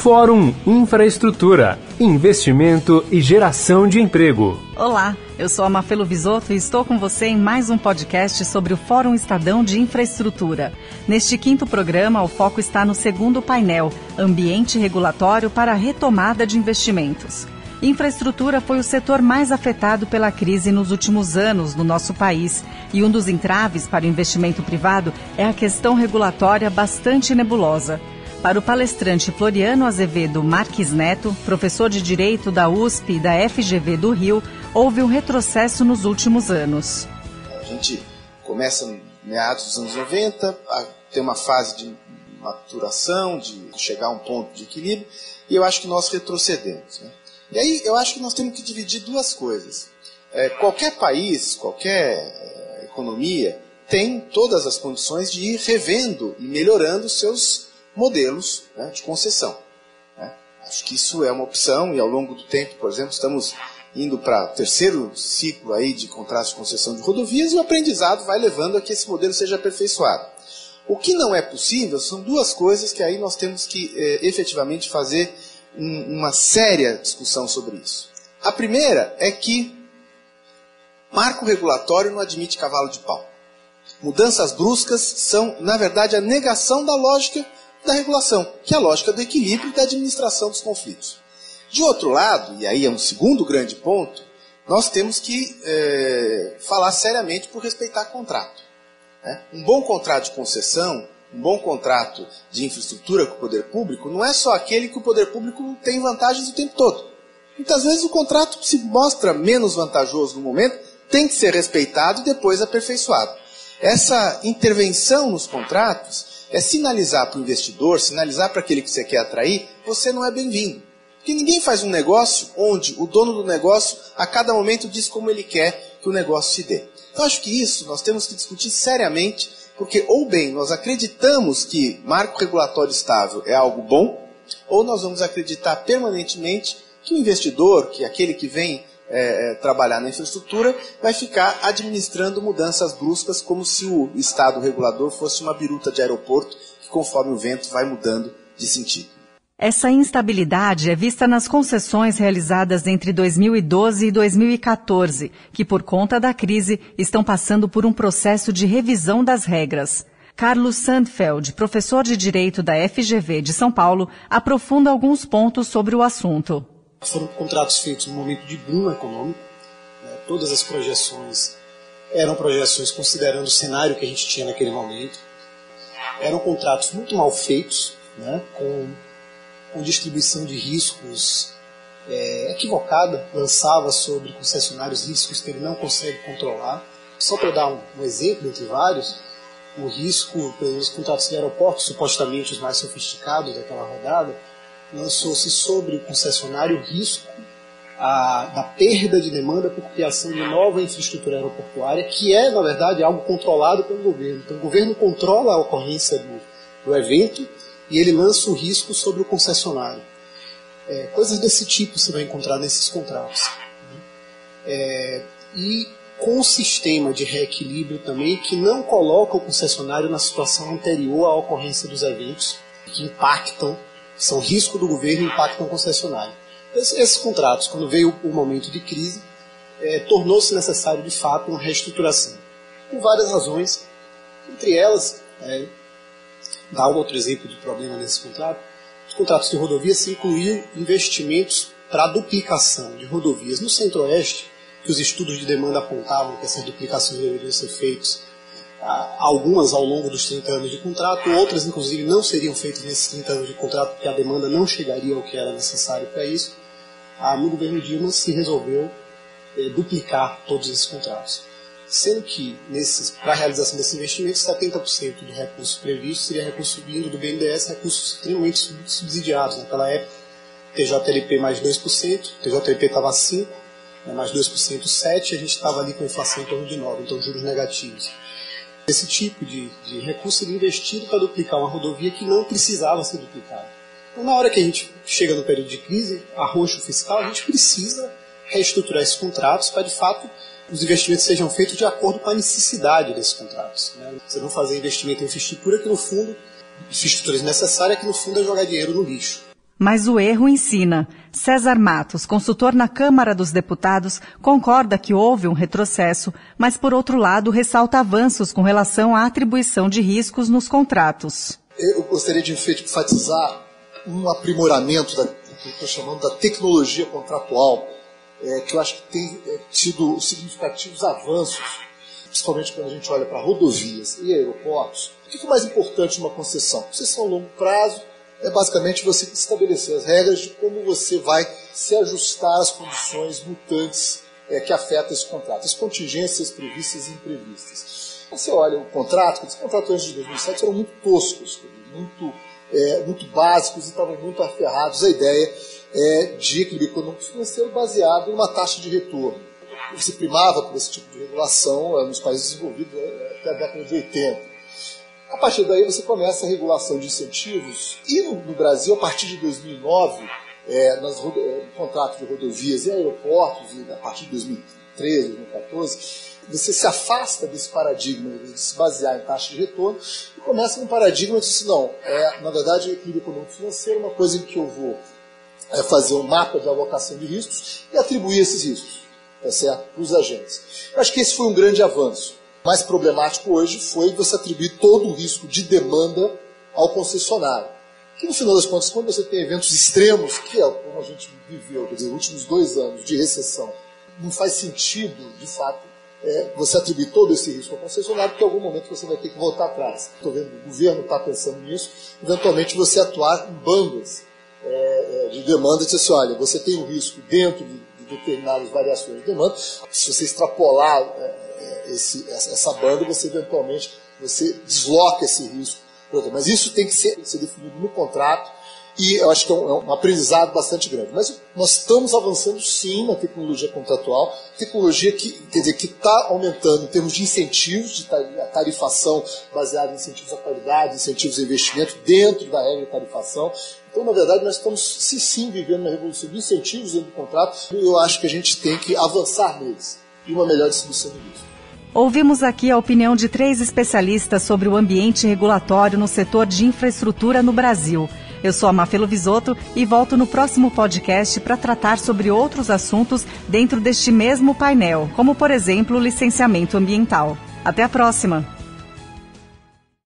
Fórum Infraestrutura, Investimento e Geração de Emprego. Olá, eu sou a Mafelo Visoto e estou com você em mais um podcast sobre o Fórum Estadão de Infraestrutura. Neste quinto programa, o foco está no segundo painel, Ambiente Regulatório para a Retomada de Investimentos. Infraestrutura foi o setor mais afetado pela crise nos últimos anos no nosso país. E um dos entraves para o investimento privado é a questão regulatória bastante nebulosa. Para o palestrante Floriano Azevedo Marques Neto, professor de Direito da USP e da FGV do Rio, houve um retrocesso nos últimos anos. A gente começa meados dos anos 90, a ter uma fase de maturação, de chegar a um ponto de equilíbrio, e eu acho que nós retrocedemos. Né? E aí eu acho que nós temos que dividir duas coisas. É, qualquer país, qualquer é, economia, tem todas as condições de ir revendo e melhorando seus modelos né, de concessão. Né? Acho que isso é uma opção e ao longo do tempo, por exemplo, estamos indo para terceiro ciclo aí de contratos de concessão de rodovias e o aprendizado vai levando a que esse modelo seja aperfeiçoado. O que não é possível são duas coisas que aí nós temos que é, efetivamente fazer um, uma séria discussão sobre isso. A primeira é que marco regulatório não admite cavalo de pau. Mudanças bruscas são, na verdade, a negação da lógica da regulação, que é a lógica do equilíbrio e da administração dos conflitos. De outro lado, e aí é um segundo grande ponto, nós temos que é, falar seriamente por respeitar contrato. Né? Um bom contrato de concessão, um bom contrato de infraestrutura com o poder público, não é só aquele que o poder público tem vantagens o tempo todo. Muitas vezes o contrato se mostra menos vantajoso no momento, tem que ser respeitado e depois aperfeiçoado. Essa intervenção nos contratos é sinalizar para o investidor, sinalizar para aquele que você quer atrair, você não é bem-vindo. Porque ninguém faz um negócio onde o dono do negócio a cada momento diz como ele quer que o negócio se dê. Então acho que isso nós temos que discutir seriamente, porque ou bem nós acreditamos que marco regulatório estável é algo bom, ou nós vamos acreditar permanentemente que o investidor, que aquele que vem é, é, trabalhar na infraestrutura, vai ficar administrando mudanças bruscas como se o Estado regulador fosse uma biruta de aeroporto que, conforme o vento, vai mudando de sentido. Essa instabilidade é vista nas concessões realizadas entre 2012 e 2014, que, por conta da crise, estão passando por um processo de revisão das regras. Carlos Sandfeld, professor de Direito da FGV de São Paulo, aprofunda alguns pontos sobre o assunto. Foram contratos feitos no momento de boom econômico. Né? Todas as projeções eram projeções considerando o cenário que a gente tinha naquele momento. Eram contratos muito mal feitos, né? com, com distribuição de riscos é, equivocada, lançava sobre concessionários riscos que ele não consegue controlar. Só para dar um, um exemplo entre vários, o risco, por exemplo, os contratos de aeroportos, supostamente os mais sofisticados daquela rodada, lançou-se sobre o concessionário o risco a, da perda de demanda por criação de nova infraestrutura aeroportuária, que é, na verdade, algo controlado pelo governo. Então, o governo controla a ocorrência do, do evento e ele lança o risco sobre o concessionário. É, coisas desse tipo você vai encontrar nesses contratos. É, e com um sistema de reequilíbrio também que não coloca o concessionário na situação anterior à ocorrência dos eventos que impactam são risco do governo e impactam o concessionário. Esses, esses contratos, quando veio o momento de crise, é, tornou-se necessário de fato uma reestruturação. Por várias razões, entre elas, é, um outro exemplo de problema nesse contrato, os contratos de rodovias se incluíam investimentos para duplicação de rodovias no centro-oeste, que os estudos de demanda apontavam que essas duplicações deveriam ser feitas algumas ao longo dos 30 anos de contrato, outras, inclusive, não seriam feitas nesses 30 anos de contrato, porque a demanda não chegaria ao que era necessário para isso. No governo Dilma se resolveu é, duplicar todos esses contratos. Sendo que, para a realização desse investimento, 70% do recurso previsto seria recurso vindo do BNDES, recursos extremamente subsidiados. Naquela época, TJLP mais 2%, TJLP estava 5%, né, mais 2%, 7%, e a gente estava ali com inflação em torno de 9%, então juros negativos. Esse tipo de, de recurso investido para duplicar uma rodovia que não precisava ser duplicada. Então, na hora que a gente chega no período de crise, arroxo fiscal, a gente precisa reestruturar esses contratos para, de fato, os investimentos sejam feitos de acordo com a necessidade desses contratos. Né? Você não fazer investimento em infraestrutura que, no fundo, infraestrutura necessária que, no fundo, é jogar dinheiro no lixo. Mas o erro ensina. César Matos, consultor na Câmara dos Deputados, concorda que houve um retrocesso, mas, por outro lado, ressalta avanços com relação à atribuição de riscos nos contratos. Eu gostaria de enfatizar um aprimoramento da, que eu estou chamando da tecnologia contratual, é, que eu acho que tem é, tido significativos avanços, principalmente quando a gente olha para rodovias e aeroportos. O que é mais importante numa concessão? Concessão a longo prazo, é basicamente você estabelecer as regras de como você vai se ajustar às condições mutantes é, que afetam esse contrato, as contingências previstas e imprevistas. Você olha o contrato, os contratos de 2007 eram muito toscos, muito, é, muito básicos e estavam muito aferrados à ideia é, de equilíbrio econômico financeiro baseado em uma taxa de retorno. Você primava por esse tipo de regulação é, nos países desenvolvidos é, até a década de 80. A partir daí você começa a regulação de incentivos e no, no Brasil, a partir de 2009, é, nas, no é, contratos de rodovias e aeroportos, e a partir de 2013, 2014, você se afasta desse paradigma de se basear em taxa de retorno e começa num paradigma de assim, não, é, na verdade, o equilíbrio econômico financeiro é uma coisa em que eu vou é, fazer um mapa de alocação de riscos e atribuir esses riscos tá certo? para os agentes. Eu acho que esse foi um grande avanço mais problemático hoje foi você atribuir todo o risco de demanda ao concessionário. Que no final das contas, quando você tem eventos extremos, que é como a gente viveu, quer dizer, últimos dois anos de recessão, não faz sentido, de fato, é, você atribuir todo esse risco ao concessionário, porque em algum momento você vai ter que voltar atrás. Estou vendo o governo está pensando nisso, eventualmente você atuar em bandas é, é de demanda e dizer assim, olha, você tem um risco dentro de, de determinadas variações de demanda, se você extrapolar é, esse, essa banda, você eventualmente você desloca esse risco. Mas isso tem que ser, ser definido no contrato e eu acho que é um, é um, aprendizado bastante grande. Mas nós estamos avançando sim na tecnologia contratual, tecnologia que quer dizer que está aumentando em termos de incentivos, de tarifação baseada em incentivos à qualidade, incentivos a investimento dentro da regra de tarifação. Então, na verdade, nós estamos sim, sim vivendo uma revolução de incentivos dentro do contrato e eu acho que a gente tem que avançar neles e uma melhor distribuição disso. Ouvimos aqui a opinião de três especialistas sobre o ambiente regulatório no setor de infraestrutura no Brasil. Eu sou a Mafelo Visoto e volto no próximo podcast para tratar sobre outros assuntos dentro deste mesmo painel, como por exemplo licenciamento ambiental. Até a próxima!